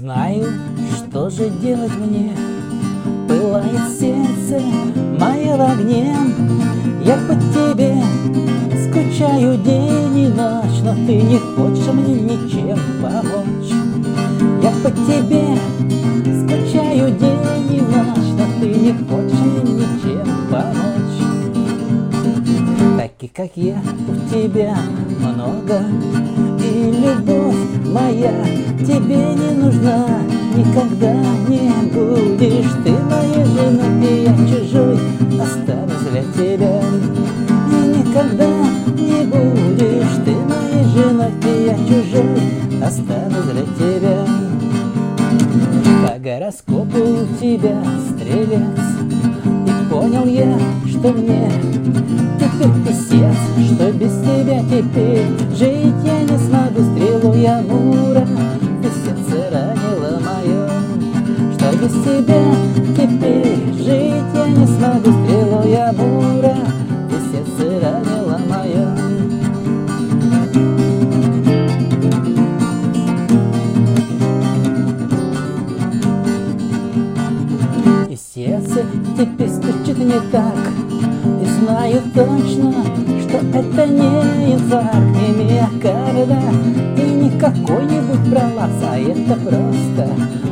знаю, что же делать мне. Пылает сердце мое в огне Я по тебе скучаю день и ночь Но ты не хочешь мне ничем помочь. Я по тебе скучаю день и ночь Но ты не хочешь мне ничем помочь. Таких, как я, у тебя много И любовь моя тебе не нужна. Никогда не будешь ты моей женой И я чужой останусь для тебя. И никогда не будешь ты моей женой И я чужой останусь для тебя. По гороскопу у тебя стрелец И понял я, что мне теперь писец Что без тебя теперь жить без тебя теперь жить я не смогу Стрелу я мура, ты сердце ранила мое. И сердце теперь стучит не так И знаю точно, что это не инфаркт Не миокарда и не какой-нибудь пролапс А это просто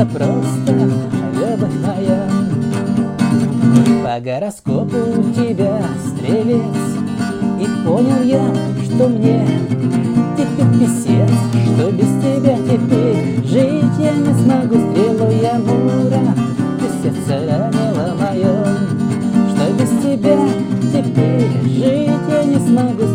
это просто любовь моя По гороскопу у тебя стрелец. И понял я, что мне теперь писец Что без тебя теперь жить я не смогу. Стрелу я мура, ты сердце ранила мое. Что без тебя теперь жить я не смогу